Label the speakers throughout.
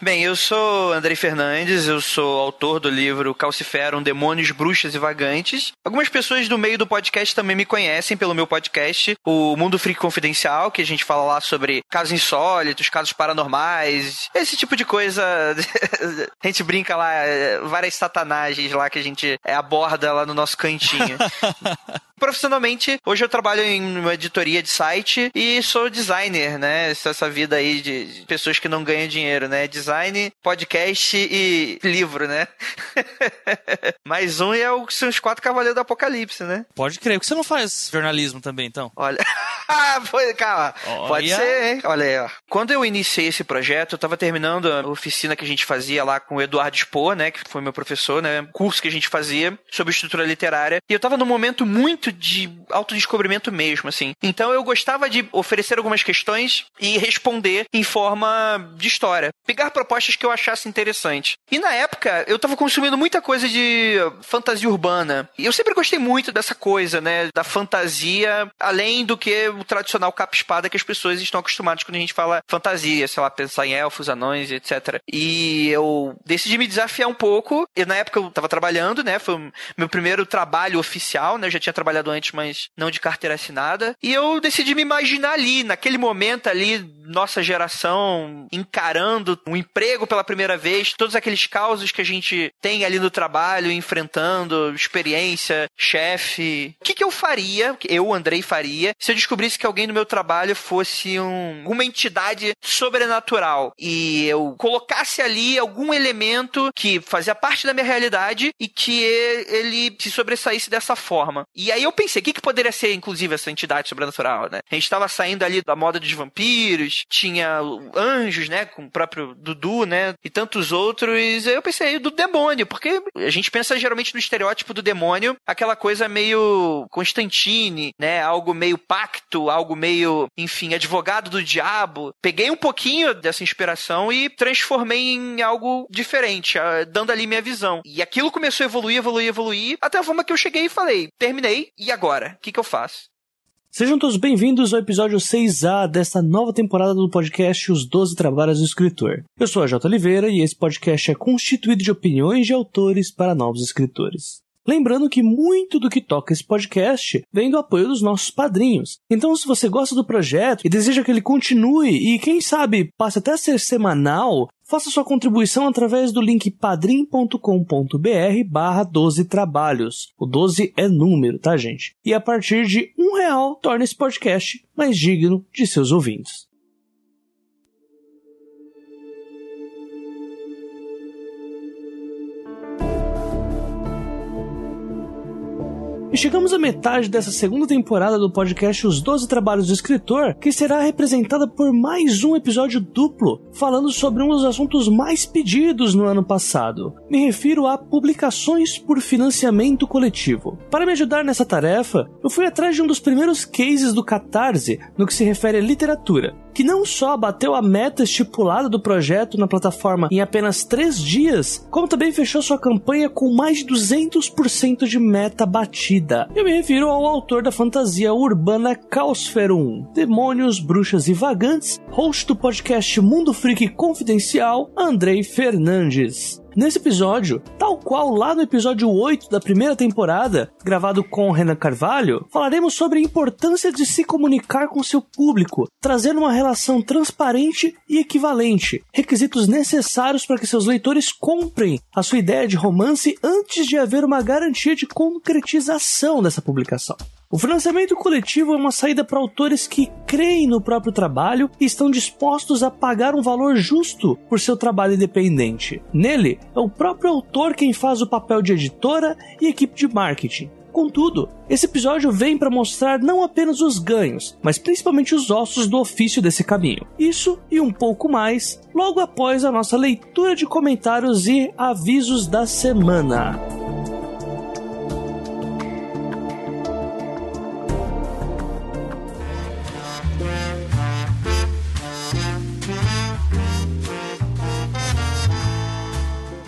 Speaker 1: Bem, eu sou Andrei Fernandes, eu sou autor do livro Calciferum, Demônios, Bruxas e Vagantes. Algumas pessoas do meio do podcast também me conhecem pelo meu podcast, o Mundo Freak Confidencial, que a gente fala lá sobre casos insólitos, casos paranormais, esse tipo de coisa. a gente brinca lá, várias satanagens lá que a gente aborda lá no nosso cantinho. Profissionalmente, hoje eu trabalho em uma editoria de site e sou designer, né? Essa vida aí de pessoas que não ganham dinheiro, né? Design, podcast e livro, né? Mais um é o, são os quatro cavaleiros do apocalipse, né?
Speaker 2: Pode crer. Por que você não faz jornalismo também, então?
Speaker 1: Olha. foi, calma. Olha. Pode ser, hein? Olha aí, ó. Quando eu iniciei esse projeto, eu tava terminando a oficina que a gente fazia lá com o Eduardo Spohr, né? Que foi meu professor, né? Curso que a gente fazia sobre estrutura literária. E eu tava num momento muito muito de autodescobrimento mesmo, assim. Então eu gostava de oferecer algumas questões e responder em forma de história. Pegar propostas que eu achasse interessante. E na época, eu tava consumindo muita coisa de fantasia urbana. E eu sempre gostei muito dessa coisa, né? Da fantasia, além do que o tradicional capa-espada que as pessoas estão acostumadas quando a gente fala fantasia, sei lá, pensar em elfos, anões, etc. E eu decidi me desafiar um pouco. E na época eu tava trabalhando, né? Foi meu primeiro trabalho oficial, né? Eu já tinha trabalhado trabalhado antes, mas não de carteira assinada. E eu decidi me imaginar ali, naquele momento ali, nossa geração encarando um emprego pela primeira vez, todos aqueles causos que a gente tem ali no trabalho, enfrentando, experiência, chefe. O que, que eu faria, eu, Andrei, faria, se eu descobrisse que alguém no meu trabalho fosse um, uma entidade sobrenatural e eu colocasse ali algum elemento que fazia parte da minha realidade e que ele se sobressaísse dessa forma. E aí eu pensei, o que, que poderia ser, inclusive, essa entidade sobrenatural, né? A gente estava saindo ali da moda dos vampiros, tinha anjos, né? Com o próprio Dudu, né? E tantos outros. Eu pensei do demônio, porque a gente pensa geralmente no estereótipo do demônio, aquela coisa meio Constantine, né? Algo meio pacto, algo meio, enfim, advogado do diabo. Peguei um pouquinho dessa inspiração e transformei em algo diferente, dando ali minha visão. E aquilo começou a evoluir, evoluir, evoluir, até a forma que eu cheguei e falei: terminei, e agora? O que, que eu faço?
Speaker 3: Sejam todos bem-vindos ao episódio 6A desta nova temporada do podcast Os Doze Trabalhos do Escritor. Eu sou a J. Oliveira e esse podcast é constituído de opiniões de autores para novos escritores. Lembrando que muito do que toca esse podcast vem do apoio dos nossos padrinhos. Então, se você gosta do projeto e deseja que ele continue e, quem sabe, passe até a ser semanal, Faça sua contribuição através do link padrim.com.br barra 12 trabalhos. O 12 é número, tá, gente? E a partir de um real, torne esse podcast mais digno de seus ouvintes. E chegamos à metade dessa segunda temporada do podcast Os Doze Trabalhos do Escritor, que será representada por mais um episódio duplo, falando sobre um dos assuntos mais pedidos no ano passado. Me refiro a publicações por financiamento coletivo. Para me ajudar nessa tarefa, eu fui atrás de um dos primeiros cases do Catarse no que se refere à literatura, que não só bateu a meta estipulada do projeto na plataforma em apenas três dias, como também fechou sua campanha com mais de 200% de meta batida. Eu me refiro ao autor da fantasia urbana Caosferum, Demônios, Bruxas e Vagantes, host do podcast Mundo Freak Confidencial, Andrei Fernandes. Nesse episódio, tal qual lá no episódio 8 da primeira temporada, gravado com Renan Carvalho, falaremos sobre a importância de se comunicar com seu público, trazendo uma relação transparente e equivalente, requisitos necessários para que seus leitores comprem a sua ideia de romance antes de haver uma garantia de concretização dessa publicação. O financiamento coletivo é uma saída para autores que creem no próprio trabalho e estão dispostos a pagar um valor justo por seu trabalho independente. Nele, é o próprio autor quem faz o papel de editora e equipe de marketing. Contudo, esse episódio vem para mostrar não apenas os ganhos, mas principalmente os ossos do ofício desse caminho. Isso e um pouco mais logo após a nossa leitura de comentários e avisos da semana.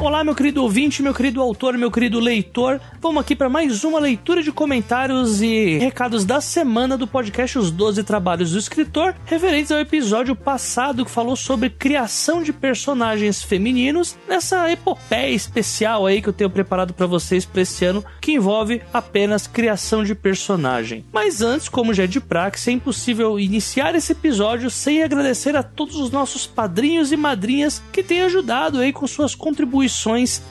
Speaker 3: Olá, meu querido ouvinte, meu querido autor, meu querido leitor. Vamos aqui para mais uma leitura de comentários e recados da semana do podcast Os Doze Trabalhos do Escritor, referentes ao episódio passado que falou sobre criação de personagens femininos nessa epopeia especial aí que eu tenho preparado para vocês para esse ano, que envolve apenas criação de personagem. Mas antes, como já é de praxe, é impossível iniciar esse episódio sem agradecer a todos os nossos padrinhos e madrinhas que têm ajudado aí com suas contribuições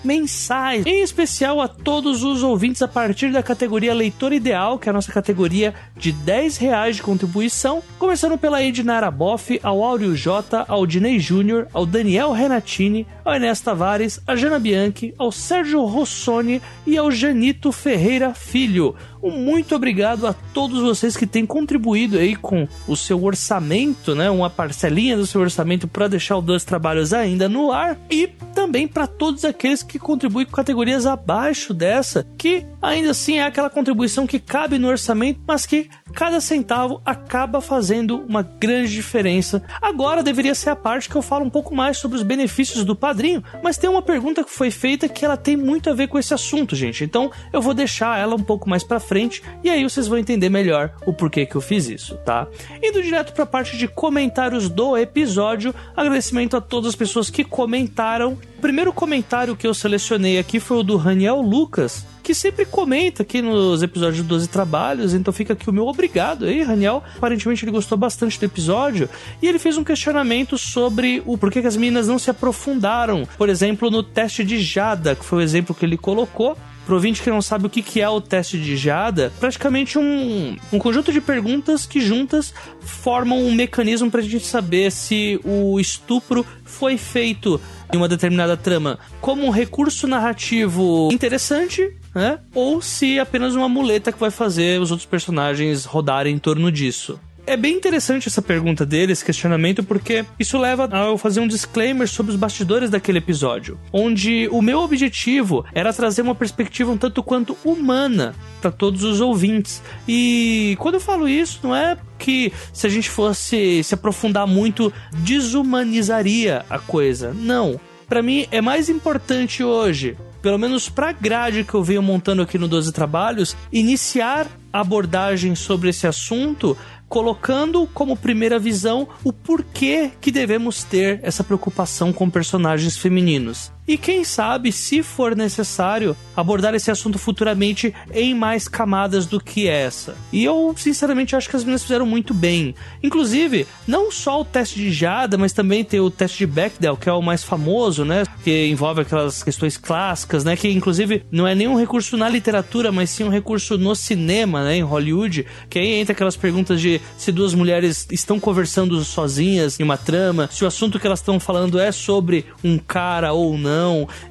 Speaker 3: mensais, em especial a todos os ouvintes a partir da categoria Leitor Ideal, que é a nossa categoria de 10 reais de contribuição, começando pela Ednara Boff, ao Áureo J, ao Dinei Júnior, ao Daniel Renatini, ao Enes Tavares, a Jana Bianchi, ao Sérgio Rossoni e ao Janito Ferreira Filho. Um muito obrigado a todos vocês que têm contribuído aí com o seu orçamento, né? Uma parcelinha do seu orçamento para deixar os dois trabalhos ainda no ar e também para todos aqueles que contribuem com categorias abaixo dessa, que ainda assim é aquela contribuição que cabe no orçamento, mas que cada centavo acaba fazendo uma grande diferença. Agora deveria ser a parte que eu falo um pouco mais sobre os benefícios do padrinho, mas tem uma pergunta que foi feita que ela tem muito a ver com esse assunto, gente. Então eu vou deixar ela um pouco mais para frente e aí vocês vão entender melhor o porquê que eu fiz isso, tá? Indo direto para a parte de comentários do episódio, agradecimento a todas as pessoas que comentaram. O primeiro comentário que eu selecionei aqui foi o do Raniel Lucas, que sempre comenta aqui nos episódios 12 Trabalhos, então fica aqui o meu obrigado aí, Raniel. Aparentemente ele gostou bastante do episódio e ele fez um questionamento sobre o porquê que as meninas não se aprofundaram, por exemplo, no teste de Jada, que foi o exemplo que ele colocou. Pro ouvinte que não sabe o que é o teste de Jada, praticamente um, um conjunto de perguntas que juntas formam um mecanismo para a gente saber se o estupro foi feito em uma determinada trama como um recurso narrativo interessante né? Ou se apenas uma muleta que vai fazer os outros personagens rodarem em torno disso. É bem interessante essa pergunta dele, esse questionamento, porque isso leva a eu fazer um disclaimer sobre os bastidores daquele episódio, onde o meu objetivo era trazer uma perspectiva um tanto quanto humana para todos os ouvintes. E quando eu falo isso, não é que se a gente fosse se aprofundar muito, desumanizaria a coisa. Não. Para mim é mais importante hoje pelo menos pra grade que eu venho montando aqui no 12 Trabalhos, iniciar abordagem sobre esse assunto colocando como primeira visão o porquê que devemos ter essa preocupação com personagens femininos. E quem sabe, se for necessário, abordar esse assunto futuramente em mais camadas do que essa. E eu, sinceramente, acho que as meninas fizeram muito bem. Inclusive, não só o teste de Jada, mas também tem o teste de Bechdel, que é o mais famoso, né? Que envolve aquelas questões clássicas, né? Que inclusive não é nenhum recurso na literatura, mas sim um recurso no cinema, né? Em Hollywood. Que aí entra aquelas perguntas de se duas mulheres estão conversando sozinhas em uma trama, se o assunto que elas estão falando é sobre um cara ou não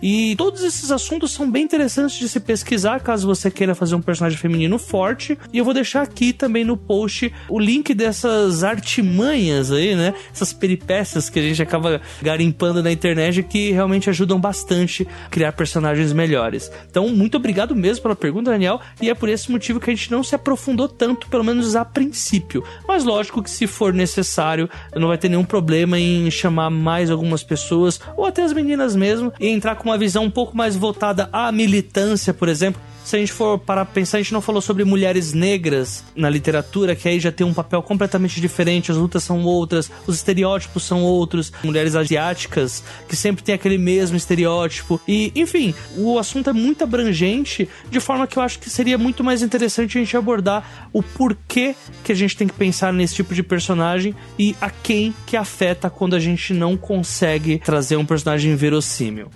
Speaker 3: e todos esses assuntos são bem interessantes de se pesquisar caso você queira fazer um personagem feminino forte. E eu vou deixar aqui também no post o link dessas artimanhas aí, né? Essas peripécias que a gente acaba garimpando na internet que realmente ajudam bastante a criar personagens melhores. Então, muito obrigado mesmo pela pergunta, Daniel. E é por esse motivo que a gente não se aprofundou tanto, pelo menos a princípio. Mas lógico que se for necessário, não vai ter nenhum problema em chamar mais algumas pessoas, ou até as meninas mesmo, e entrar com uma visão um pouco mais voltada à militância, por exemplo, se a gente for para pensar, a gente não falou sobre mulheres negras na literatura, que aí já tem um papel completamente diferente, as lutas são outras, os estereótipos são outros, mulheres asiáticas, que sempre tem aquele mesmo estereótipo. E, enfim, o assunto é muito abrangente, de forma que eu acho que seria muito mais interessante a gente abordar o porquê que a gente tem que pensar nesse tipo de personagem e a quem que afeta quando a gente não consegue trazer um personagem verossímil.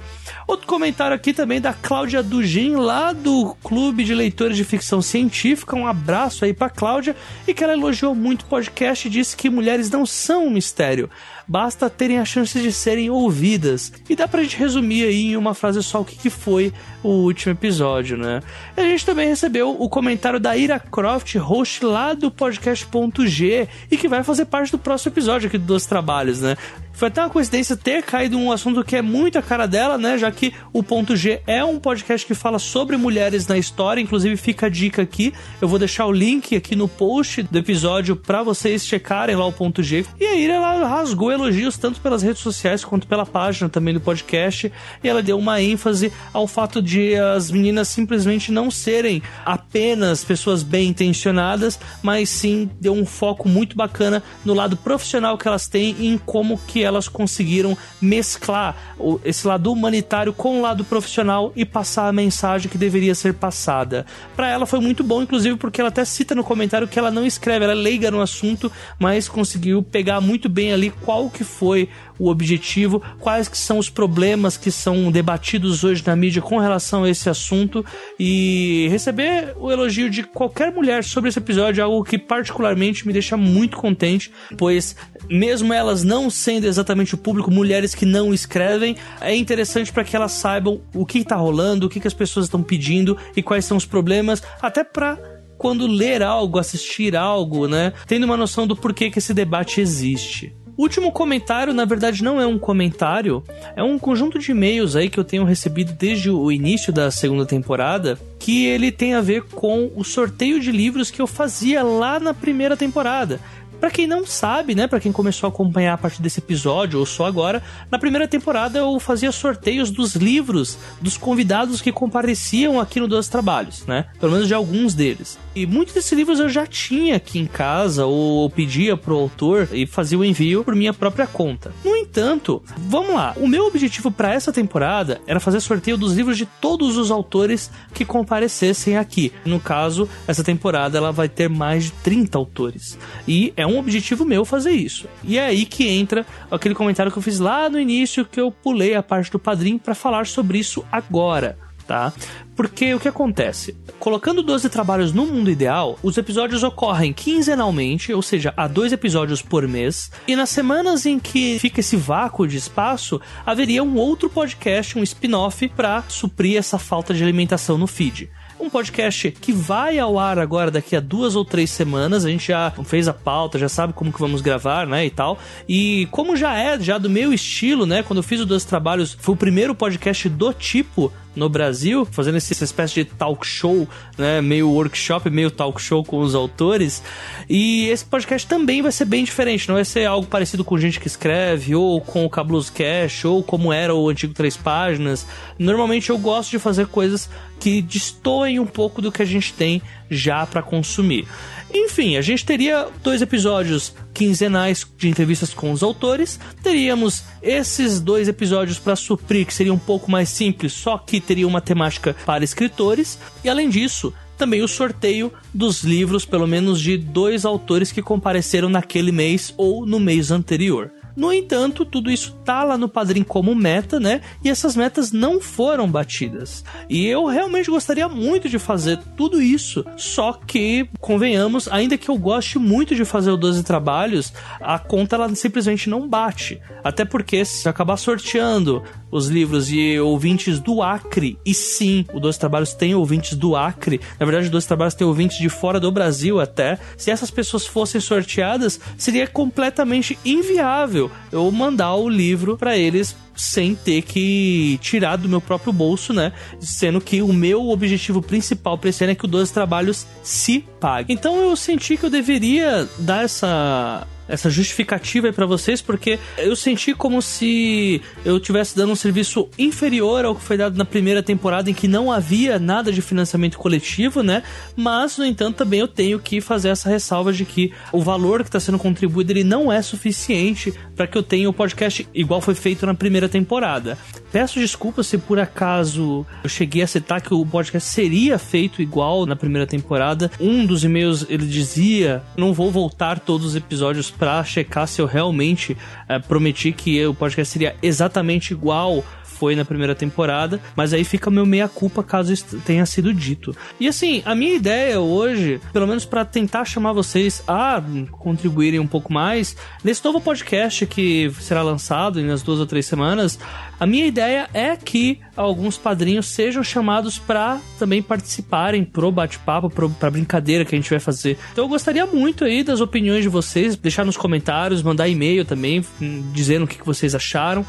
Speaker 3: Outro comentário aqui também da Cláudia Dugin, lá do Clube de Leitores de Ficção Científica. Um abraço aí pra Cláudia. E que ela elogiou muito o podcast e disse que mulheres não são um mistério basta terem a chance de serem ouvidas. E dá pra gente resumir aí em uma frase só o que, foi o último episódio, né? A gente também recebeu o comentário da Ira Croft, host lá do podcast.g, e que vai fazer parte do próximo episódio aqui dos Trabalhos, né? Foi até uma coincidência ter caído um assunto que é muito a cara dela, né? Já que o Ponto G é um podcast que fala sobre mulheres na história. Inclusive, fica a dica aqui. Eu vou deixar o link aqui no post do episódio para vocês checarem lá o Ponto G. E aí ela rasgou elogios tanto pelas redes sociais quanto pela página também do podcast. E ela deu uma ênfase ao fato de as meninas simplesmente não serem apenas pessoas bem intencionadas, mas sim deu um foco muito bacana no lado profissional que elas têm e em como que elas conseguiram mesclar esse lado humanitário com o lado profissional e passar a mensagem que deveria ser passada. Para ela foi muito bom, inclusive porque ela até cita no comentário que ela não escreve, ela é leiga no assunto, mas conseguiu pegar muito bem ali qual que foi o objetivo, quais que são os problemas que são debatidos hoje na mídia com relação a esse assunto e receber o elogio de qualquer mulher sobre esse episódio é algo que particularmente me deixa muito contente, pois mesmo elas não sendo exatamente o público, mulheres que não escrevem, é interessante para que elas saibam o que está rolando, o que, que as pessoas estão pedindo e quais são os problemas, até para quando ler algo, assistir algo, né, tendo uma noção do porquê que esse debate existe. Último comentário, na verdade, não é um comentário, é um conjunto de e-mails aí que eu tenho recebido desde o início da segunda temporada, que ele tem a ver com o sorteio de livros que eu fazia lá na primeira temporada. Para quem não sabe, né, para quem começou a acompanhar a partir desse episódio ou só agora, na primeira temporada eu fazia sorteios dos livros dos convidados que compareciam aqui no Dois Trabalhos, né? Pelo menos de alguns deles. E muitos desses livros eu já tinha aqui em casa ou pedia pro autor e fazia o envio por minha própria conta. No entanto, vamos lá, o meu objetivo para essa temporada era fazer sorteio dos livros de todos os autores que comparecessem aqui. No caso, essa temporada ela vai ter mais de 30 autores. E é um um objetivo meu fazer isso. E é aí que entra aquele comentário que eu fiz lá no início, que eu pulei a parte do padrinho para falar sobre isso agora. Tá? Porque o que acontece? Colocando 12 trabalhos no mundo ideal, os episódios ocorrem quinzenalmente, ou seja, há dois episódios por mês, e nas semanas em que fica esse vácuo de espaço, haveria um outro podcast, um spin-off, para suprir essa falta de alimentação no feed um podcast que vai ao ar agora daqui a duas ou três semanas. A gente já fez a pauta, já sabe como que vamos gravar, né, e tal. E como já é já do meu estilo, né, quando eu fiz os dois trabalhos, foi o primeiro podcast do tipo no Brasil, fazendo essa espécie de talk show, né, meio workshop, meio talk show com os autores. E esse podcast também vai ser bem diferente, não vai ser algo parecido com gente que escreve, ou com o Cablos Cash, ou como era o antigo Três Páginas. Normalmente eu gosto de fazer coisas que destoem um pouco do que a gente tem já para consumir. Enfim, a gente teria dois episódios quinzenais de entrevistas com os autores, teríamos esses dois episódios para suprir, que seria um pouco mais simples, só que teria uma temática para escritores, e além disso, também o sorteio dos livros, pelo menos de dois autores que compareceram naquele mês ou no mês anterior. No entanto, tudo isso tá lá no Padrim como meta, né? E essas metas não foram batidas. E eu realmente gostaria muito de fazer tudo isso, só que, convenhamos, ainda que eu goste muito de fazer o 12 trabalhos, a conta ela simplesmente não bate. Até porque se acabar sorteando os livros de ouvintes do Acre, e sim, o 12 Trabalhos tem ouvintes do Acre, na verdade, o 12 Trabalhos tem ouvintes de fora do Brasil até. Se essas pessoas fossem sorteadas, seria completamente inviável eu mandar o livro para eles sem ter que tirar do meu próprio bolso, né? Sendo que o meu objetivo principal para esse ano é que o 12 Trabalhos se pague. Então eu senti que eu deveria dar essa essa justificativa aí para vocês, porque eu senti como se eu estivesse dando um serviço inferior ao que foi dado na primeira temporada, em que não havia nada de financiamento coletivo, né? Mas, no entanto, também eu tenho que fazer essa ressalva de que o valor que está sendo contribuído ele não é suficiente para que eu tenha o podcast igual foi feito na primeira temporada. Peço desculpas se por acaso eu cheguei a citar que o podcast seria feito igual na primeira temporada. Um dos e-mails ele dizia: não vou voltar todos os episódios para checar se eu realmente é, prometi que o podcast seria exatamente igual foi na primeira temporada, mas aí fica meu meia-culpa caso isso tenha sido dito. E assim, a minha ideia hoje, pelo menos para tentar chamar vocês a contribuírem um pouco mais, nesse novo podcast que será lançado em as duas ou três semanas, a minha ideia é que alguns padrinhos sejam chamados para também participarem pro bate-papo, pra brincadeira que a gente vai fazer. Então eu gostaria muito aí das opiniões de vocês, deixar nos comentários, mandar e-mail também, hum, dizendo o que vocês acharam.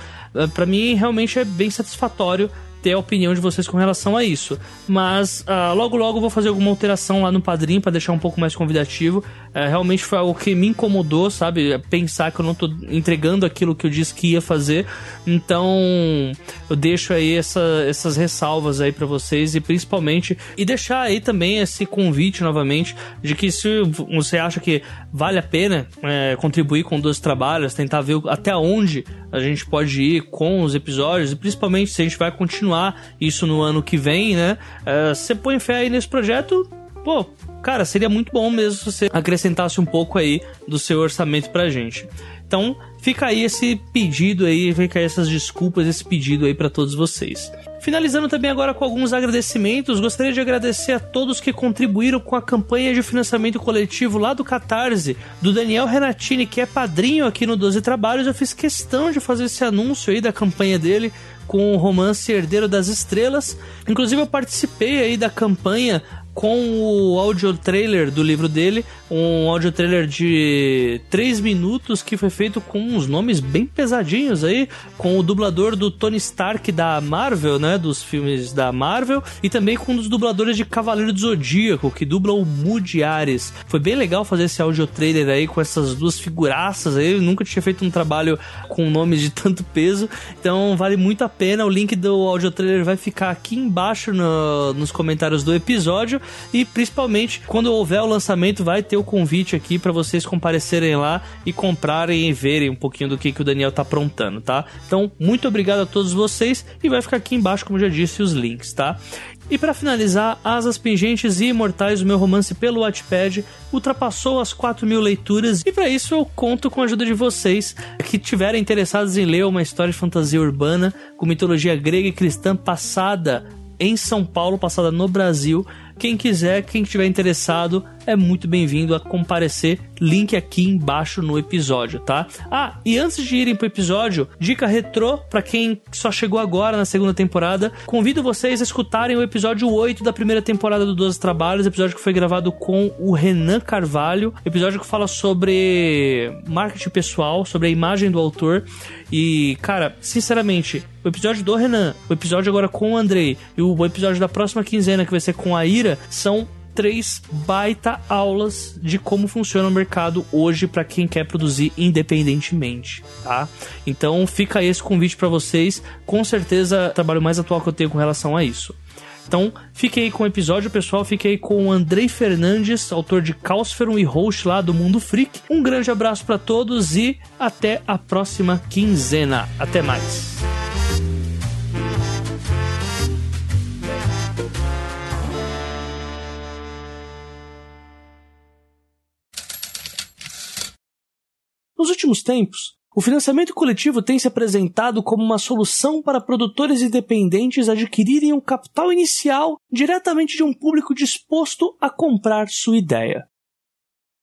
Speaker 3: Para mim, realmente é bem satisfatório ter a opinião de vocês com relação a isso. Mas uh, logo logo vou fazer alguma alteração lá no padrinho para deixar um pouco mais convidativo. Uh, realmente foi algo que me incomodou, sabe? É pensar que eu não tô entregando aquilo que eu disse que ia fazer. Então eu deixo aí essa, essas ressalvas aí para vocês e principalmente e deixar aí também esse convite novamente de que se você acha que vale a pena é, contribuir com dois trabalhos, tentar ver até onde a gente pode ir com os episódios e principalmente se a gente vai continuar continuar isso no ano que vem, né? Uh, você põe fé aí nesse projeto, pô, cara, seria muito bom mesmo se você acrescentasse um pouco aí do seu orçamento pra gente. Então, fica aí esse pedido aí, fica aí essas desculpas, esse pedido aí para todos vocês. Finalizando também agora com alguns agradecimentos, gostaria de agradecer a todos que contribuíram com a campanha de financiamento coletivo lá do Catarse, do Daniel Renatini, que é padrinho aqui no 12 Trabalhos. Eu fiz questão de fazer esse anúncio aí da campanha dele com o romance Herdeiro das Estrelas. Inclusive eu participei aí da campanha com o audio trailer do livro dele, um audio trailer de 3 minutos que foi feito com uns nomes bem pesadinhos aí, com o dublador do Tony Stark da Marvel, né, dos filmes da Marvel, e também com um dos dubladores de Cavaleiro do Zodíaco, que dubla o Moody Ares. Foi bem legal fazer esse audio trailer aí com essas duas figuraças aí, eu nunca tinha feito um trabalho com nomes de tanto peso, então vale muito a pena, o link do audio trailer vai ficar aqui embaixo no, nos comentários do episódio, e principalmente quando houver o lançamento vai ter o convite aqui para vocês comparecerem lá e comprarem e verem um pouquinho do que, que o Daniel tá aprontando, tá? Então, muito obrigado a todos vocês e vai ficar aqui embaixo, como já disse, os links, tá? E para finalizar, Asas Pingentes e Imortais, o meu romance pelo Wattpad, ultrapassou as 4 mil leituras e para isso eu conto com a ajuda de vocês que estiverem interessados em ler uma história de fantasia urbana com mitologia grega e cristã passada em São Paulo, passada no Brasil quem quiser, quem estiver interessado, é muito bem-vindo a comparecer. Link aqui embaixo no episódio, tá? Ah, e antes de irem pro episódio, dica retrô para quem só chegou agora na segunda temporada, convido vocês a escutarem o episódio 8 da primeira temporada do 12 Trabalhos, episódio que foi gravado com o Renan Carvalho, episódio que fala sobre marketing pessoal, sobre a imagem do autor. E, cara, sinceramente, o episódio do Renan, o episódio agora com o Andrei e o episódio da próxima quinzena que vai ser com a Ira são três baita aulas de como funciona o mercado hoje para quem quer produzir independentemente, tá? Então fica esse convite para vocês, com certeza o trabalho mais atual que eu tenho com relação a isso. Então, fiquei com o episódio, pessoal. Fiquei com o Andrei Fernandes, autor de Caosferum e host lá do Mundo Freak. Um grande abraço para todos e até a próxima quinzena. Até mais. Nos últimos tempos, o financiamento coletivo tem se apresentado como uma solução para produtores independentes adquirirem um capital inicial diretamente de um público disposto a comprar sua ideia.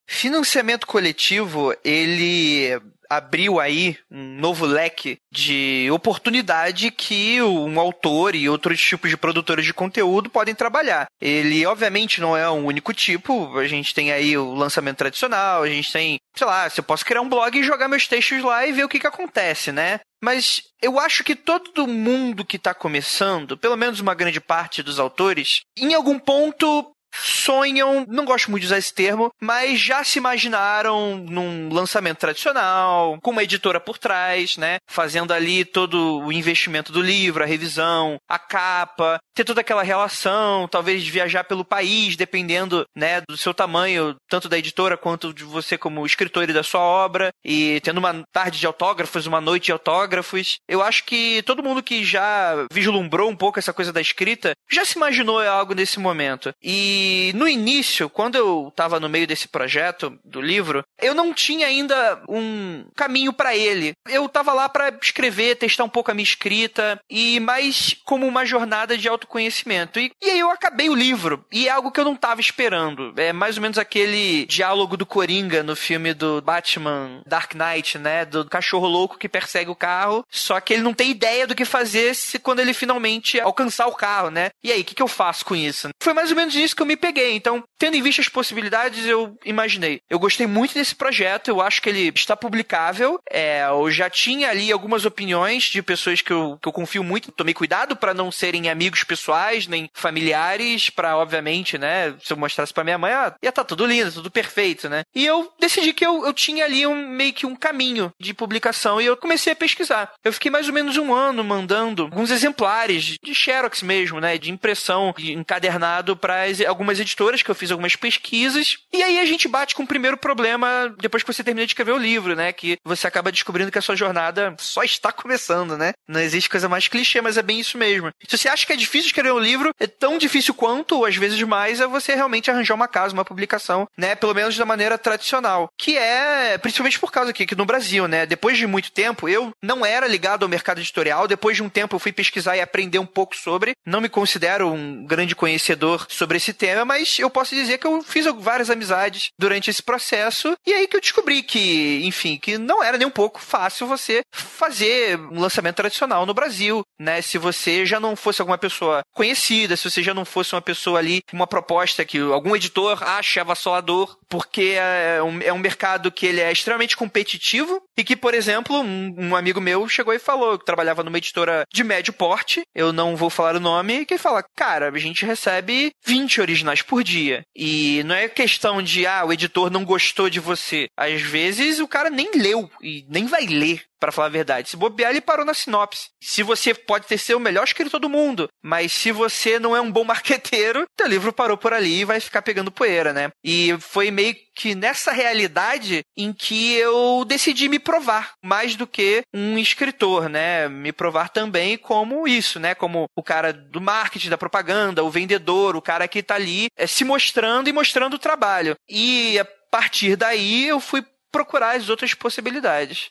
Speaker 1: Financiamento coletivo, ele abriu aí um novo leque de oportunidade que um autor e outros tipos de produtores de conteúdo podem trabalhar. Ele, obviamente, não é um único tipo. A gente tem aí o lançamento tradicional, a gente tem, sei lá, se eu posso criar um blog e jogar meus textos lá e ver o que, que acontece, né? Mas eu acho que todo mundo que está começando, pelo menos uma grande parte dos autores, em algum ponto sonham, não gosto muito de usar esse termo, mas já se imaginaram num lançamento tradicional, com uma editora por trás, né? Fazendo ali todo o investimento do livro, a revisão, a capa, ter toda aquela relação, talvez viajar pelo país, dependendo, né, do seu tamanho, tanto da editora quanto de você como escritor e da sua obra, e tendo uma tarde de autógrafos, uma noite de autógrafos. Eu acho que todo mundo que já vislumbrou um pouco essa coisa da escrita já se imaginou algo nesse momento. E No início, quando eu estava no meio desse projeto do livro, eu não tinha ainda um caminho para ele. Eu estava lá para escrever, testar um pouco a minha escrita e mais como uma jornada de autoconhecimento. E, e aí eu acabei o livro e é algo que eu não estava esperando. É mais ou menos aquele diálogo do Coringa no filme do Batman Dark Knight, né? Do cachorro louco que persegue o carro, só que ele não tem ideia do que fazer se quando ele finalmente alcançar o carro, né? E aí, o que, que eu faço com isso? Foi mais ou menos isso que eu me peguei. Então, tendo em vista as possibilidades, eu imaginei. Eu gostei muito desse projeto, eu acho que ele está publicável. É, eu já tinha ali algumas opiniões de pessoas que eu, que eu confio muito. Tomei cuidado para não serem amigos pessoais, nem familiares, para obviamente, né? Se eu mostrasse para minha mãe, ah, ia tá tudo lindo, tudo perfeito, né? E eu decidi que eu, eu tinha ali um, meio que um caminho de publicação e eu comecei a pesquisar. Eu fiquei mais ou menos um ano mandando alguns exemplares de Xerox mesmo, né? De impressão, de encadernado para algumas editoras que eu fiz algumas pesquisas. E aí a gente bate com o primeiro problema depois que você termina de escrever o livro, né? Que você acaba descobrindo que a sua jornada só está começando, né? Não existe coisa mais clichê, mas é bem isso mesmo. Se você acha que é difícil escrever um livro, é tão difícil quanto, ou às vezes mais, é você realmente arranjar uma casa, uma publicação, né? Pelo menos da maneira tradicional. Que é, principalmente por causa aqui, que no Brasil, né? Depois de muito tempo, eu não era ligado ao mercado editorial. Depois de um tempo, eu fui pesquisar e aprender um pouco sobre. Não me considero um grande conhecedor sobre esse tema, mas eu posso dizer que eu fiz várias amizades durante esse processo. E aí que eu descobri que, enfim, que não era nem um pouco fácil você fazer um lançamento tradicional no Brasil, né? Se você já não fosse alguma pessoa conhecida, se você já não fosse uma pessoa ali, uma proposta que algum editor acha avassalador, porque é um, é um mercado que ele é extremamente competitivo e que, por exemplo, um, um amigo meu chegou e falou que trabalhava numa editora de médio porte, eu não vou falar o nome, que fala, cara, a gente recebe 20 originais por dia. E não é questão de, ah, o editor não gostou de você. Às vezes o cara nem leu e nem vai ler para falar a verdade. Se bobear, ele parou na sinopse. Se você pode ter sido o melhor escritor do mundo, mas se você não é um bom marqueteiro, teu livro parou por ali e vai ficar pegando poeira, né? E foi meio que nessa realidade em que eu decidi me provar mais do que um escritor, né? Me provar também como isso, né? Como o cara do marketing, da propaganda, o vendedor, o cara que tá ali é, se mostrando e mostrando o trabalho. E a partir daí eu fui procurar as outras possibilidades.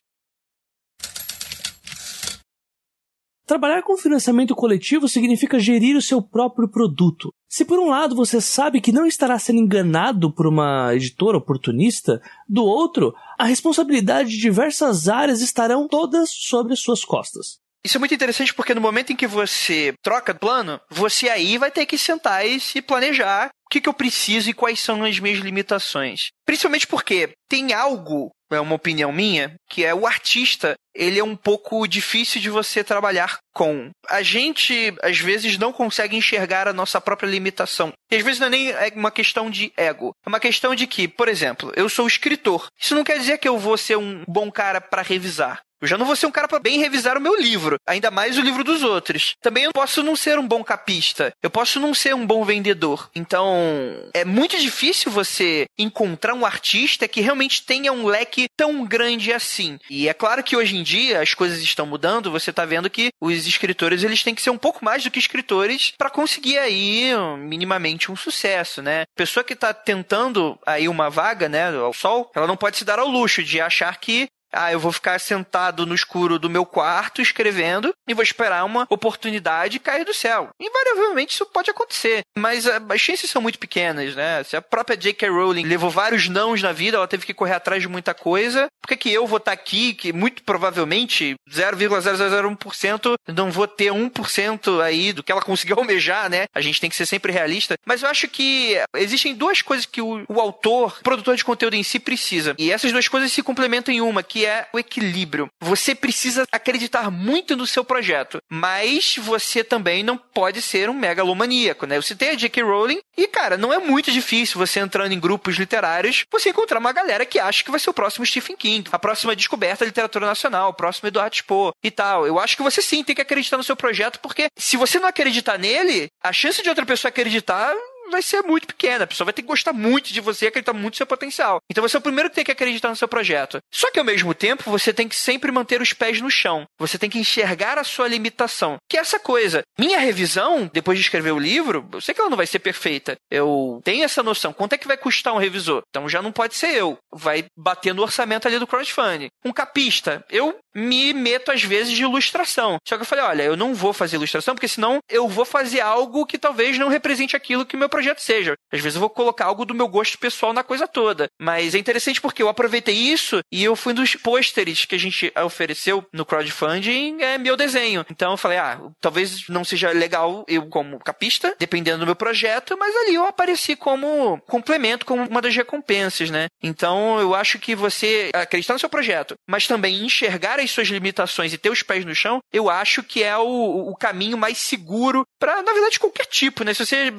Speaker 3: Trabalhar com financiamento coletivo significa gerir o seu próprio produto. Se por um lado você sabe que não estará sendo enganado por uma editora oportunista, do outro, a responsabilidade de diversas áreas estarão todas sobre suas costas.
Speaker 1: Isso é muito interessante porque no momento em que você troca plano, você aí vai ter que sentar e se planejar o que, que eu preciso e quais são as minhas limitações. Principalmente porque tem algo é uma opinião minha, que é o artista, ele é um pouco difícil de você trabalhar com. A gente, às vezes, não consegue enxergar a nossa própria limitação. E às vezes não é nem uma questão de ego. É uma questão de que, por exemplo, eu sou escritor. Isso não quer dizer que eu vou ser um bom cara para revisar. Eu já não vou ser um cara para bem revisar o meu livro, ainda mais o livro dos outros. Também eu posso não ser um bom capista, eu posso não ser um bom vendedor. Então, é muito difícil você encontrar um artista que realmente tenha um leque tão grande assim. E é claro que hoje em dia as coisas estão mudando, você tá vendo que os escritores eles têm que ser um pouco mais do que escritores para conseguir aí minimamente um sucesso, né? Pessoa que tá tentando aí uma vaga, né, ao sol, ela não pode se dar ao luxo de achar que ah, eu vou ficar sentado no escuro do meu quarto escrevendo e vou esperar uma oportunidade cair do céu. Invariavelmente isso pode acontecer, mas ah, as chances são muito pequenas, né? Se a própria J.K. Rowling levou vários nãos na vida, ela teve que correr atrás de muita coisa, por que, que eu vou estar aqui, que muito provavelmente 0,001% não vou ter 1% aí do que ela conseguiu almejar, né? A gente tem que ser sempre realista. Mas eu acho que existem duas coisas que o, o autor, o produtor de conteúdo em si precisa. E essas duas coisas se complementam em uma, que que é o equilíbrio. Você precisa acreditar muito no seu projeto, mas você também não pode ser um megalomaníaco, né? Eu citei a J.K. Rowling e, cara, não é muito difícil você entrando em grupos literários, você encontrar uma galera que acha que vai ser o próximo Stephen King, a próxima descoberta da literatura nacional, o próximo Eduardo Poe e tal. Eu acho que você sim tem que acreditar no seu projeto, porque se você não acreditar nele, a chance de outra pessoa acreditar vai ser muito pequena. A pessoa vai ter que gostar muito de você e acreditar muito no seu potencial. Então você é o primeiro que tem que acreditar no seu projeto. Só que ao mesmo tempo, você tem que sempre manter os pés no chão. Você tem que enxergar a sua limitação. Que é essa coisa. Minha revisão, depois de escrever o livro, eu sei que ela não vai ser perfeita. Eu tenho essa noção. Quanto é que vai custar um revisor? Então já não pode ser eu. Vai bater no orçamento ali do crowdfunding. Um capista. Eu me meto às vezes de ilustração. Só que eu falei, olha, eu não vou fazer ilustração porque senão eu vou fazer algo que talvez não represente aquilo que meu projeto seja. Às vezes eu vou colocar algo do meu gosto pessoal na coisa toda. Mas é interessante porque eu aproveitei isso e eu fui dos pôsteres que a gente ofereceu no crowdfunding, é meu desenho. Então eu falei, ah, talvez não seja legal eu como capista, dependendo do meu projeto, mas ali eu apareci como complemento, como uma das recompensas, né? Então eu acho que você acreditar no seu projeto, mas também enxergar as suas limitações e ter os pés no chão, eu acho que é o, o caminho mais seguro para, na verdade, qualquer tipo, né? Se você é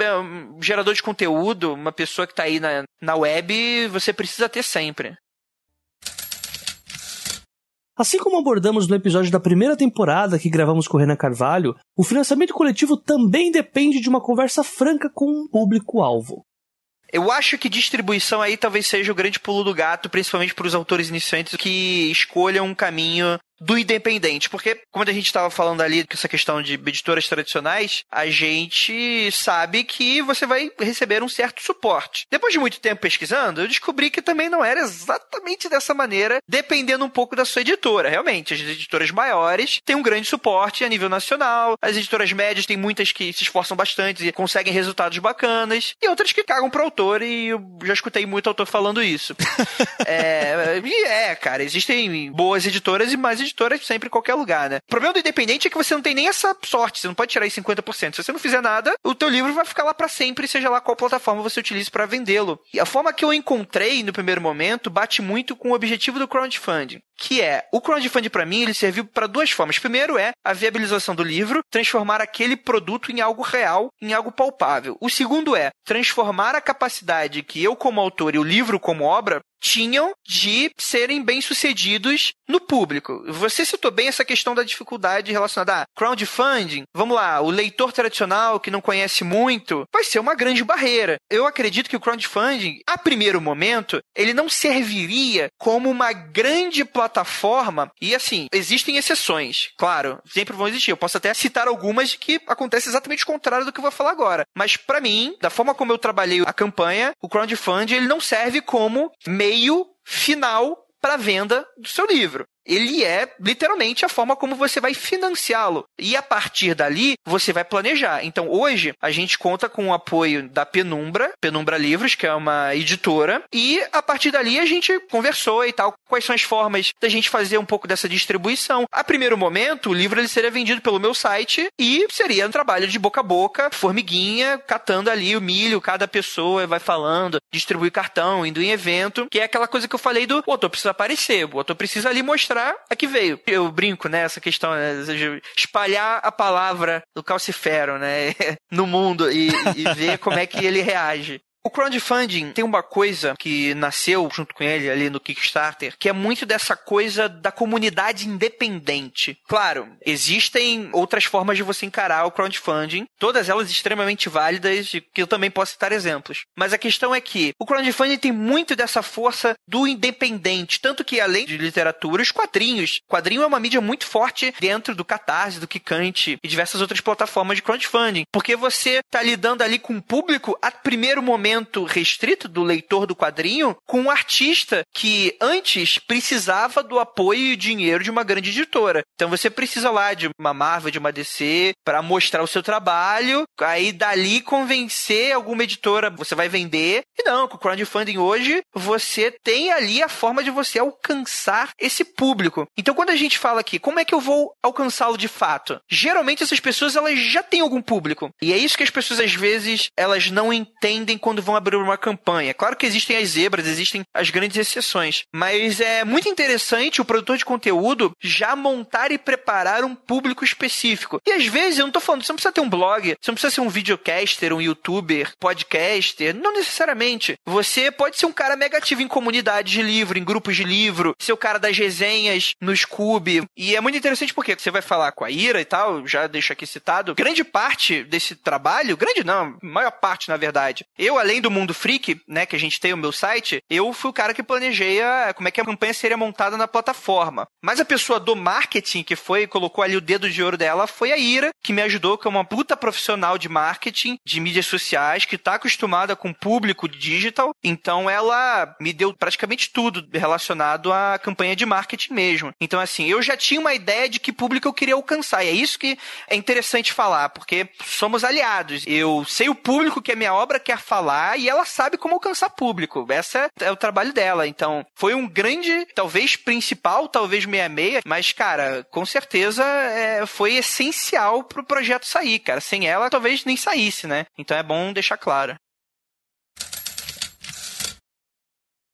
Speaker 1: gerador de conteúdo, uma pessoa que está aí na, na web, você precisa ter sempre.
Speaker 3: Assim como abordamos no episódio da primeira temporada que gravamos com Renan Carvalho, o financiamento coletivo também depende de uma conversa franca com um público-alvo.
Speaker 1: Eu acho que distribuição aí talvez seja o grande pulo do gato, principalmente para os autores iniciantes que escolham um caminho do independente. Porque, como a gente estava falando ali, com essa questão de editoras tradicionais, a gente sabe que você vai receber um certo suporte. Depois de muito tempo pesquisando, eu descobri que também não era exatamente dessa maneira, dependendo um pouco da sua editora. Realmente, as editoras maiores têm um grande suporte a nível nacional, as editoras médias têm muitas que se esforçam bastante e conseguem resultados bacanas, e outras que cagam pro autor, e eu já escutei muito autor falando isso. é, e é, cara, existem boas editoras e mais editoras editora sempre em qualquer lugar, né? O problema do independente é que você não tem nem essa sorte, você não pode tirar aí 50%. Se você não fizer nada, o teu livro vai ficar lá para sempre, seja lá qual plataforma você utilize para vendê-lo. E a forma que eu encontrei no primeiro momento bate muito com o objetivo do crowdfunding, que é, o crowdfunding para mim, ele serviu para duas formas. Primeiro é a viabilização do livro, transformar aquele produto em algo real, em algo palpável. O segundo é transformar a capacidade que eu como autor e o livro como obra tinham de serem bem-sucedidos no público. Você citou bem essa questão da dificuldade relacionada a crowdfunding. Vamos lá, o leitor tradicional que não conhece muito vai ser uma grande barreira. Eu acredito que o crowdfunding, a primeiro momento, ele não serviria como uma grande plataforma. E assim, existem exceções, claro, sempre vão existir. Eu posso até citar algumas que acontece exatamente o contrário do que eu vou falar agora. Mas para mim, da forma como eu trabalhei a campanha, o crowdfunding ele não serve como meio meio final para venda do seu livro ele é literalmente a forma como você vai financiá-lo. E a partir dali, você vai planejar. Então, hoje, a gente conta com o apoio da Penumbra, Penumbra Livros, que é uma editora, e a partir dali a gente conversou e tal, quais são as formas da gente fazer um pouco dessa distribuição. A primeiro momento, o livro ele seria vendido pelo meu site e seria um trabalho de boca a boca, formiguinha, catando ali o milho, cada pessoa vai falando, distribui cartão, indo em evento, que é aquela coisa que eu falei do o autor precisa aparecer, o autor precisa ali mostrar mostrar a que veio. Eu brinco, né, questão né, de espalhar a palavra do calcifero, né, no mundo e, e ver como é que ele reage. O crowdfunding tem uma coisa que nasceu junto com ele ali no Kickstarter, que é muito dessa coisa da comunidade independente. Claro, existem outras formas de você encarar o crowdfunding, todas elas extremamente válidas, que eu também posso citar exemplos. Mas a questão é que o crowdfunding tem muito dessa força do independente, tanto que além de literatura, os quadrinhos. Quadrinho é uma mídia muito forte dentro do Catarse, do Kikante e diversas outras plataformas de crowdfunding, porque você está lidando ali com um público a primeiro momento restrito do leitor do quadrinho com um artista que antes precisava do apoio e dinheiro de uma grande editora. Então você precisa lá de uma Marvel, de uma DC para mostrar o seu trabalho, aí dali convencer alguma editora, você vai vender. E não, com o crowdfunding hoje, você tem ali a forma de você alcançar esse público. Então quando a gente fala aqui, como é que eu vou alcançá-lo de fato? Geralmente essas pessoas elas já têm algum público. E é isso que as pessoas às vezes elas não entendem quando quando vão abrir uma campanha. Claro que existem as zebras, existem as grandes exceções, mas é muito interessante o produtor de conteúdo já montar e preparar um público específico. E às vezes, eu não tô falando, você não precisa ter um blog, você não precisa ser um videocaster, um youtuber, podcaster, não necessariamente. Você pode ser um cara mega ativo em comunidades de livro, em grupos de livro, ser o cara das resenhas no Scoob. E é muito interessante porque você vai falar com a Ira e tal, já deixo aqui citado, grande parte desse trabalho, grande não, maior parte na verdade. Eu, do Mundo Freak, né, que a gente tem o meu site, eu fui o cara que planejei a, como é que a campanha seria montada na plataforma. Mas a pessoa do marketing que foi, colocou ali o dedo de ouro dela, foi a Ira, que me ajudou, que é uma puta profissional de marketing, de mídias sociais, que tá acostumada com público digital. Então ela me deu praticamente tudo relacionado à campanha de marketing mesmo. Então, assim, eu já tinha uma ideia de que público eu queria alcançar. E é isso que é interessante falar, porque somos aliados. Eu sei o público que a minha obra quer falar e ela sabe como alcançar público. Essa é o trabalho dela. Então, foi um grande, talvez principal, talvez meia-meia, mas, cara, com certeza é, foi essencial pro projeto sair, cara. Sem ela, talvez nem saísse, né? Então é bom deixar claro.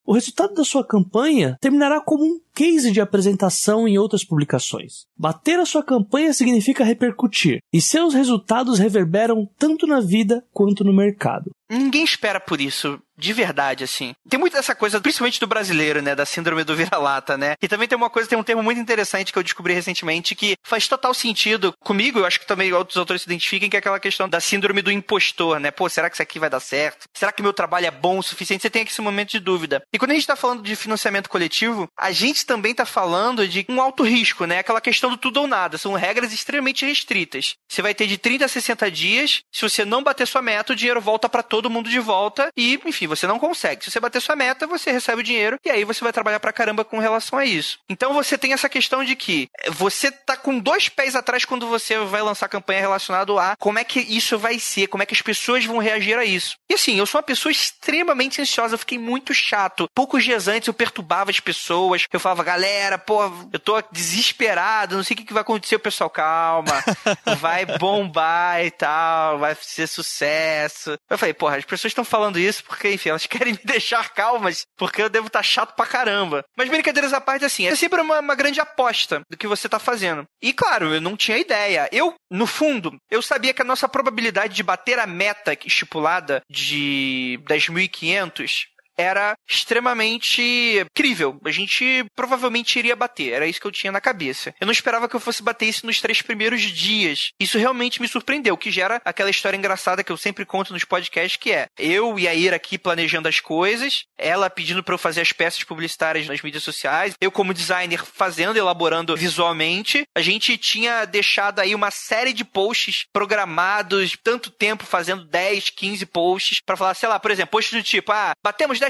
Speaker 3: O resultado da sua campanha terminará como um case de apresentação em outras publicações. Bater a sua campanha significa repercutir, e seus resultados reverberam tanto na vida quanto no mercado.
Speaker 1: Ninguém espera por isso, de verdade, assim. Tem muito dessa coisa, principalmente do brasileiro, né? Da síndrome do vira-lata, né? E também tem uma coisa, tem um termo muito interessante que eu descobri recentemente que faz total sentido comigo, eu acho que também outros autores se identifiquem, que é aquela questão da síndrome do impostor, né? Pô, será que isso aqui vai dar certo? Será que meu trabalho é bom o suficiente? Você tem aqui esse momento de dúvida. E quando a gente tá falando de financiamento coletivo, a gente também tá falando de um alto risco, né? Aquela questão do tudo ou nada. São regras extremamente restritas. Você vai ter de 30 a 60 dias. Se você não bater sua meta, o dinheiro volta para todo mundo de volta. E, enfim, você não consegue. Se você bater sua meta, você recebe o dinheiro. E aí você vai trabalhar pra caramba com relação a isso. Então você tem essa questão de que você tá com dois pés atrás quando você vai lançar campanha relacionada a como é que isso vai ser, como é que as pessoas vão reagir a isso. E assim, eu sou uma pessoa extremamente ansiosa. Eu fiquei muito chato. Poucos dias antes eu perturbava as pessoas. Eu falava, galera, pô, eu tô desesperado, não sei o que vai acontecer. O pessoal, calma, vai bombar e tal, vai ser sucesso. Eu falei, porra, as pessoas estão falando isso porque, enfim, elas querem me deixar calmas, porque eu devo estar tá chato pra caramba. Mas brincadeiras à parte, assim, é sempre uma, uma grande aposta do que você tá fazendo. E claro, eu não tinha ideia. Eu, no fundo, eu sabia que a nossa probabilidade de bater a meta estipulada de 10.500 era extremamente crível. A gente provavelmente iria bater. Era isso que eu tinha na cabeça. Eu não esperava que eu fosse bater isso nos três primeiros dias. Isso realmente me surpreendeu, que gera aquela história engraçada que eu sempre conto nos podcasts, que é eu e a Ira aqui planejando as coisas, ela pedindo para eu fazer as peças publicitárias nas mídias sociais, eu como designer fazendo, elaborando visualmente. A gente tinha deixado aí uma série de posts programados, tanto tempo fazendo 10, 15 posts para falar, sei lá, por exemplo, posts do tipo, ah, batemos 10%,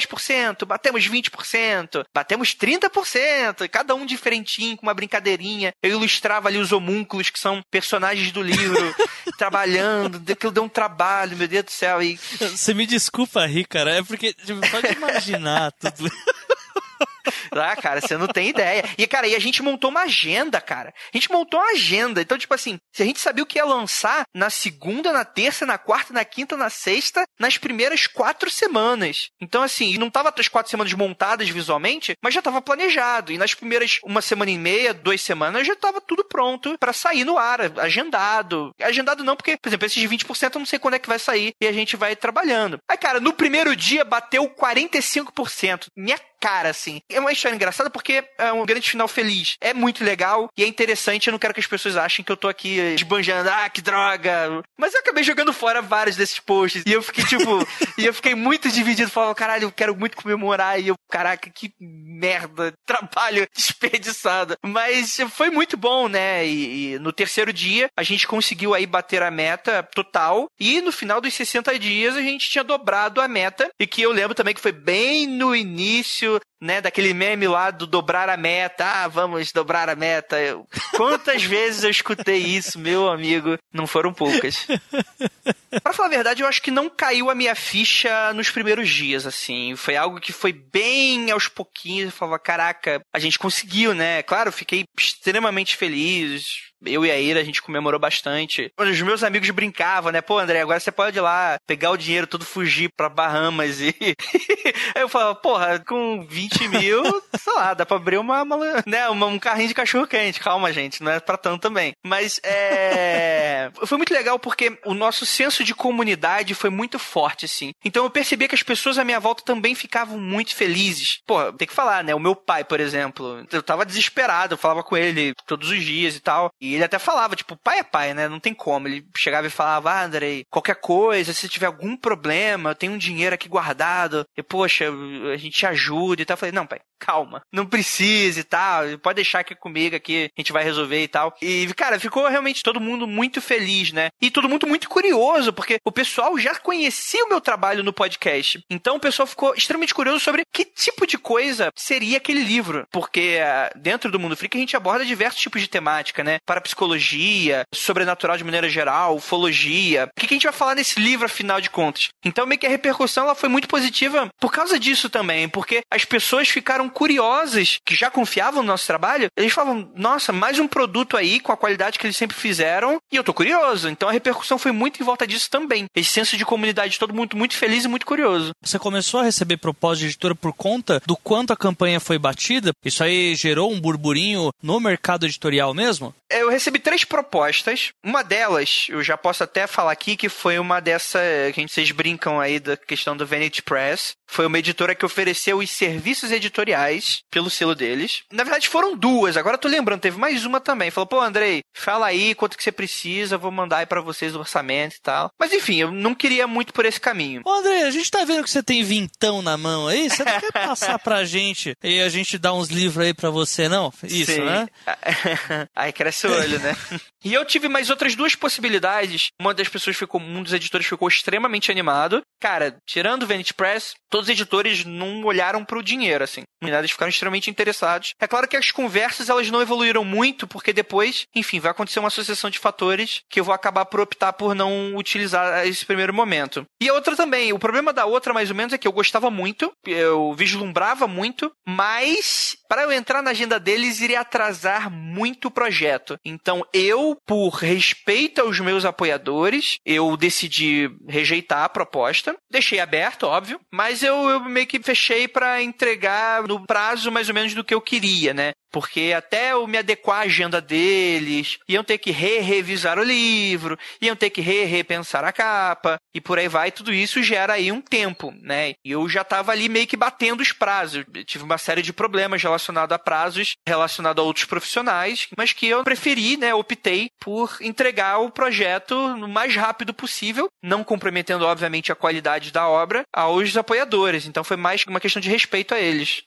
Speaker 1: batemos 20%, batemos 30%, cada um diferentinho, com uma brincadeirinha. Eu ilustrava ali os homúnculos, que são personagens do livro, trabalhando, aquilo deu um trabalho, meu Deus do céu. E...
Speaker 2: Você me desculpa rir, cara, é porque tipo, pode imaginar tudo.
Speaker 1: Ah, cara, você não tem ideia. E, cara, e a gente montou uma agenda, cara. A gente montou uma agenda. Então, tipo assim, se a gente sabia o que ia lançar na segunda, na terça, na quarta, na quinta, na sexta, nas primeiras quatro semanas. Então, assim, não tava as quatro semanas montadas visualmente, mas já tava planejado. E nas primeiras uma semana e meia, duas semanas, já tava tudo pronto para sair no ar, agendado. Agendado não, porque, por exemplo, esses de 20% eu não sei quando é que vai sair e a gente vai trabalhando. Aí, cara, no primeiro dia bateu 45%. Minha cara, assim. É uma história engraçada porque é um grande final feliz. É muito legal e é interessante. Eu não quero que as pessoas achem que eu tô aqui esbanjando, ah, que droga. Mas eu acabei jogando fora vários desses posts. E eu fiquei, tipo, e eu fiquei muito dividido. Falando, caralho, eu quero muito comemorar. E eu, caraca, que merda. Trabalho desperdiçado. Mas foi muito bom, né? E, e no terceiro dia, a gente conseguiu aí bater a meta total. E no final dos 60 dias, a gente tinha dobrado a meta. E que eu lembro também que foi bem no início né, daquele meme lá do dobrar a meta. Ah, vamos dobrar a meta. Eu, quantas vezes eu escutei isso, meu amigo? Não foram poucas. Pra falar a verdade, eu acho que não caiu a minha ficha nos primeiros dias, assim. Foi algo que foi bem aos pouquinhos. Eu falava, caraca, a gente conseguiu, né? Claro, fiquei extremamente feliz eu e a Ira, a gente comemorou bastante. Os meus amigos brincavam, né? Pô, André, agora você pode ir lá pegar o dinheiro todo, fugir pra Bahamas e. Aí eu falava, porra, com 20 mil, sei lá, dá pra abrir uma, uma né, um carrinho de cachorro quente. Calma, gente, não é pra tanto também. Mas é. foi muito legal porque o nosso senso de comunidade foi muito forte, assim. Então eu percebi que as pessoas à minha volta também ficavam muito felizes. Pô, tem que falar, né? O meu pai, por exemplo, eu tava desesperado, eu falava com ele todos os dias e tal. Ele até falava, tipo, pai é pai, né? Não tem como. Ele chegava e falava, ah, Andrei, qualquer coisa, se tiver algum problema, eu tenho um dinheiro aqui guardado, e poxa, a gente te ajuda e tal. Eu falei, não, pai, calma, não precisa e tal, pode deixar aqui comigo aqui, a gente vai resolver e tal. E, cara, ficou realmente todo mundo muito feliz, né? E todo mundo muito curioso, porque o pessoal já conhecia o meu trabalho no podcast. Então o pessoal ficou extremamente curioso sobre que tipo de coisa seria aquele livro. Porque uh, dentro do Mundo Freak a gente aborda diversos tipos de temática, né? Para psicologia, sobrenatural de maneira geral, ufologia. O que, que a gente vai falar nesse livro, afinal de contas? Então meio que a repercussão ela foi muito positiva por causa disso também, porque as pessoas ficaram ficaram curiosas, que já confiavam no nosso trabalho, eles falavam, nossa, mais um produto aí com a qualidade que eles sempre fizeram, e eu tô curioso. Então a repercussão foi muito em volta disso também. Esse senso de comunidade, todo mundo muito feliz e muito curioso.
Speaker 3: Você começou a receber propostas de editora por conta do quanto a campanha foi batida? Isso aí gerou um burburinho no mercado editorial mesmo?
Speaker 1: Eu recebi três propostas. Uma delas, eu já posso até falar aqui, que foi uma dessa que a gente, vocês brincam aí da questão do Vanity Press. Foi uma editora que ofereceu os serviços editoriais pelo selo deles. Na verdade, foram duas. Agora eu tô lembrando, teve mais uma também. Falou, pô, Andrei, fala aí quanto que você precisa, vou mandar aí pra vocês o orçamento e tal. Mas enfim, eu não queria muito por esse caminho.
Speaker 3: Ô, Andrei, a gente tá vendo que você tem vintão na mão aí. Você não quer passar pra gente e a gente dar uns livros aí pra você, não? Isso, Sim. né?
Speaker 1: aí cresce o olho, né? e eu tive mais outras duas possibilidades. Uma das pessoas ficou, um dos editores ficou extremamente animado. Cara, tirando o Vanity Press, todos os editores não olharam para o dinheiro, assim. Eles ficaram extremamente interessados. É claro que as conversas elas não evoluíram muito, porque depois, enfim, vai acontecer uma sucessão de fatores que eu vou acabar por optar por não utilizar esse primeiro momento. E a outra também, o problema da outra, mais ou menos, é que eu gostava muito, eu vislumbrava muito, mas para eu entrar na agenda deles iria atrasar muito o projeto. Então eu, por respeito aos meus apoiadores, eu decidi rejeitar a proposta. Deixei aberto, óbvio, mas eu, eu meio que fechei para entregar no prazo mais ou menos do que eu queria, né? Porque até eu me adequar à agenda deles, iam ter que re-revisar o livro, iam ter que re-repensar a capa, e por aí vai, tudo isso gera aí um tempo, né? E eu já estava ali meio que batendo os prazos. Eu tive uma série de problemas relacionados a prazos, relacionados a outros profissionais, mas que eu preferi, né? Optei por entregar o projeto no mais rápido possível, não comprometendo, obviamente, a qualidade da obra aos apoiadores. Então foi mais uma questão de respeito a eles.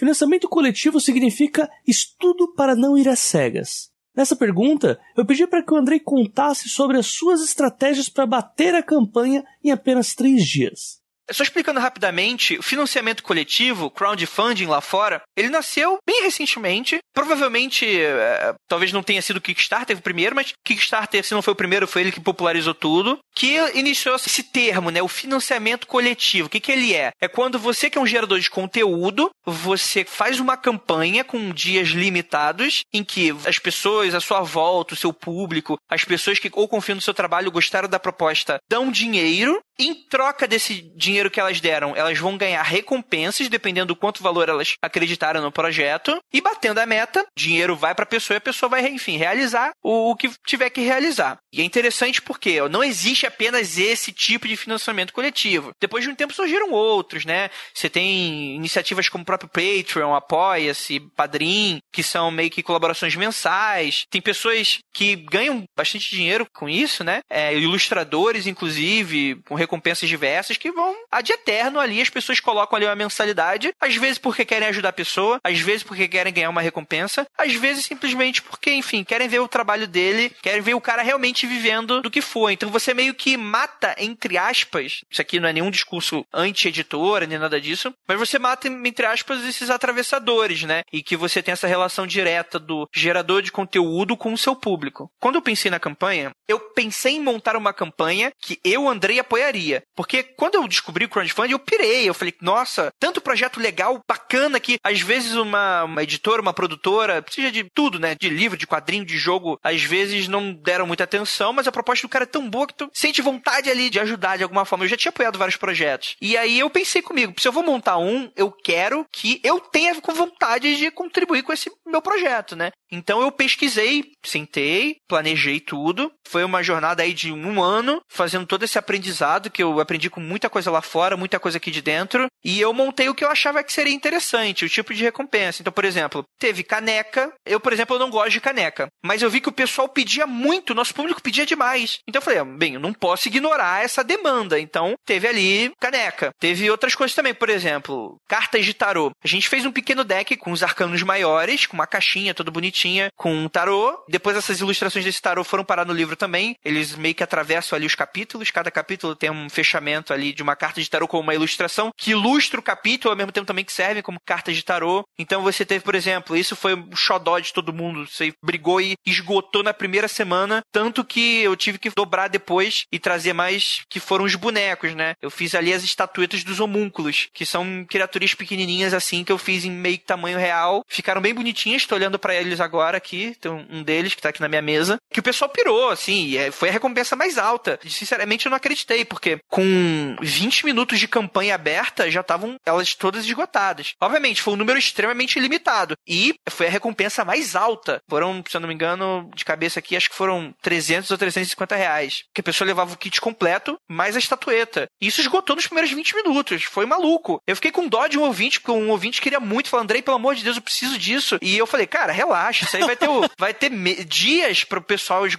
Speaker 3: Financiamento coletivo significa estudo para não ir às cegas. Nessa pergunta, eu pedi para que o Andrei contasse sobre as suas estratégias para bater a campanha em apenas três dias.
Speaker 1: Só explicando rapidamente, o financiamento coletivo, crowdfunding lá fora, ele nasceu bem recentemente. Provavelmente, é, talvez não tenha sido o Kickstarter o primeiro, mas Kickstarter, se não foi o primeiro, foi ele que popularizou tudo. Que iniciou esse termo, né? O financiamento coletivo. O que, que ele é? É quando você, que é um gerador de conteúdo, você faz uma campanha com dias limitados em que as pessoas à sua volta, o seu público, as pessoas que ou confiam no seu trabalho, gostaram da proposta, dão dinheiro. Em troca desse dinheiro que elas deram, elas vão ganhar recompensas, dependendo do quanto valor elas acreditaram no projeto. E batendo a meta, dinheiro vai para a pessoa e a pessoa vai, enfim, realizar o, o que tiver que realizar. E é interessante porque não existe apenas esse tipo de financiamento coletivo. Depois de um tempo surgiram outros, né? Você tem iniciativas como o próprio Patreon, Apoia-se, Padrim, que são meio que colaborações mensais. Tem pessoas que ganham bastante dinheiro com isso, né? É, ilustradores, inclusive, com recompensas diversas que vão ad eterno ali. As pessoas colocam ali uma mensalidade, às vezes porque querem ajudar a pessoa, às vezes porque querem ganhar uma recompensa, às vezes simplesmente porque, enfim, querem ver o trabalho dele, querem ver o cara realmente vivendo do que foi. Então você meio que mata, entre aspas, isso aqui não é nenhum discurso anti-editora, nem nada disso, mas você mata, entre aspas, esses atravessadores, né? E que você tem essa relação direta do gerador de conteúdo com o seu público. Quando eu pensei na campanha, eu pensei em montar uma campanha que eu, Andrei, apoiaria. Porque quando eu descobri o crowdfunding, eu pirei. Eu falei, nossa, tanto projeto legal, bacana, que às vezes uma, uma editora, uma produtora, seja de tudo, né? De livro, de quadrinho, de jogo, às vezes não deram muita atenção, mas a proposta do cara é tão boa que tu sente vontade ali de ajudar de alguma forma. Eu já tinha apoiado vários projetos. E aí eu pensei comigo, se eu vou montar um, eu quero que eu tenha com vontade de contribuir com esse meu projeto, né? Então eu pesquisei, sentei, planejei tudo. Foi uma jornada aí de um ano, fazendo todo esse aprendizado, que eu aprendi com muita coisa lá fora, muita coisa aqui de dentro. E eu montei o que eu achava que seria interessante, o tipo de recompensa. Então, por exemplo, teve caneca. Eu, por exemplo, não gosto de caneca. Mas eu vi que o pessoal pedia muito, nosso público pedia demais. Então eu falei, ah, bem, eu não posso ignorar essa demanda. Então, teve ali caneca. Teve outras coisas também, por exemplo, cartas de tarô. A gente fez um pequeno deck com os arcanos maiores, com uma caixinha toda bonitinha, com um tarô. Depois essas ilustrações desse tarô foram parar no livro também. Eles meio que atravessam ali os capítulos. Cada capítulo tem um fechamento ali de uma carta de tarô com uma ilustração que ilustra o capítulo, ao mesmo tempo também que serve como cartas de tarô. Então você teve, por exemplo, isso foi um xodó de todo mundo. Você brigou e esgotou na primeira semana, tanto que eu tive que dobrar depois e trazer mais, que foram os bonecos, né? Eu fiz ali as estatuetas dos homúnculos, que são criaturas pequenininhas assim, que eu fiz em meio tamanho real. Ficaram bem bonitinhas, tô olhando para eles agora aqui, tem um deles que tá aqui na minha mesa, que o pessoal pirou, assim, é, foi a recompensa mais alta. Sinceramente, eu não acreditei, porque com 20 minutos de campanha aberta, já estavam elas todas esgotadas. Obviamente, foi um número extremamente limitado. E foi a recompensa mais alta. Foram, se eu não me engano, de cabeça aqui, acho que foram 300 ou 350 reais. Que a pessoa levava o kit completo, mais a estatueta. E isso esgotou nos primeiros 20 minutos. Foi maluco. Eu fiquei com dó de um ouvinte, porque um ouvinte queria muito. Falou, Andrei, pelo amor de Deus, eu preciso disso. E eu falei, cara, relaxa, isso aí vai ter, vai ter dias pro pessoal esgotar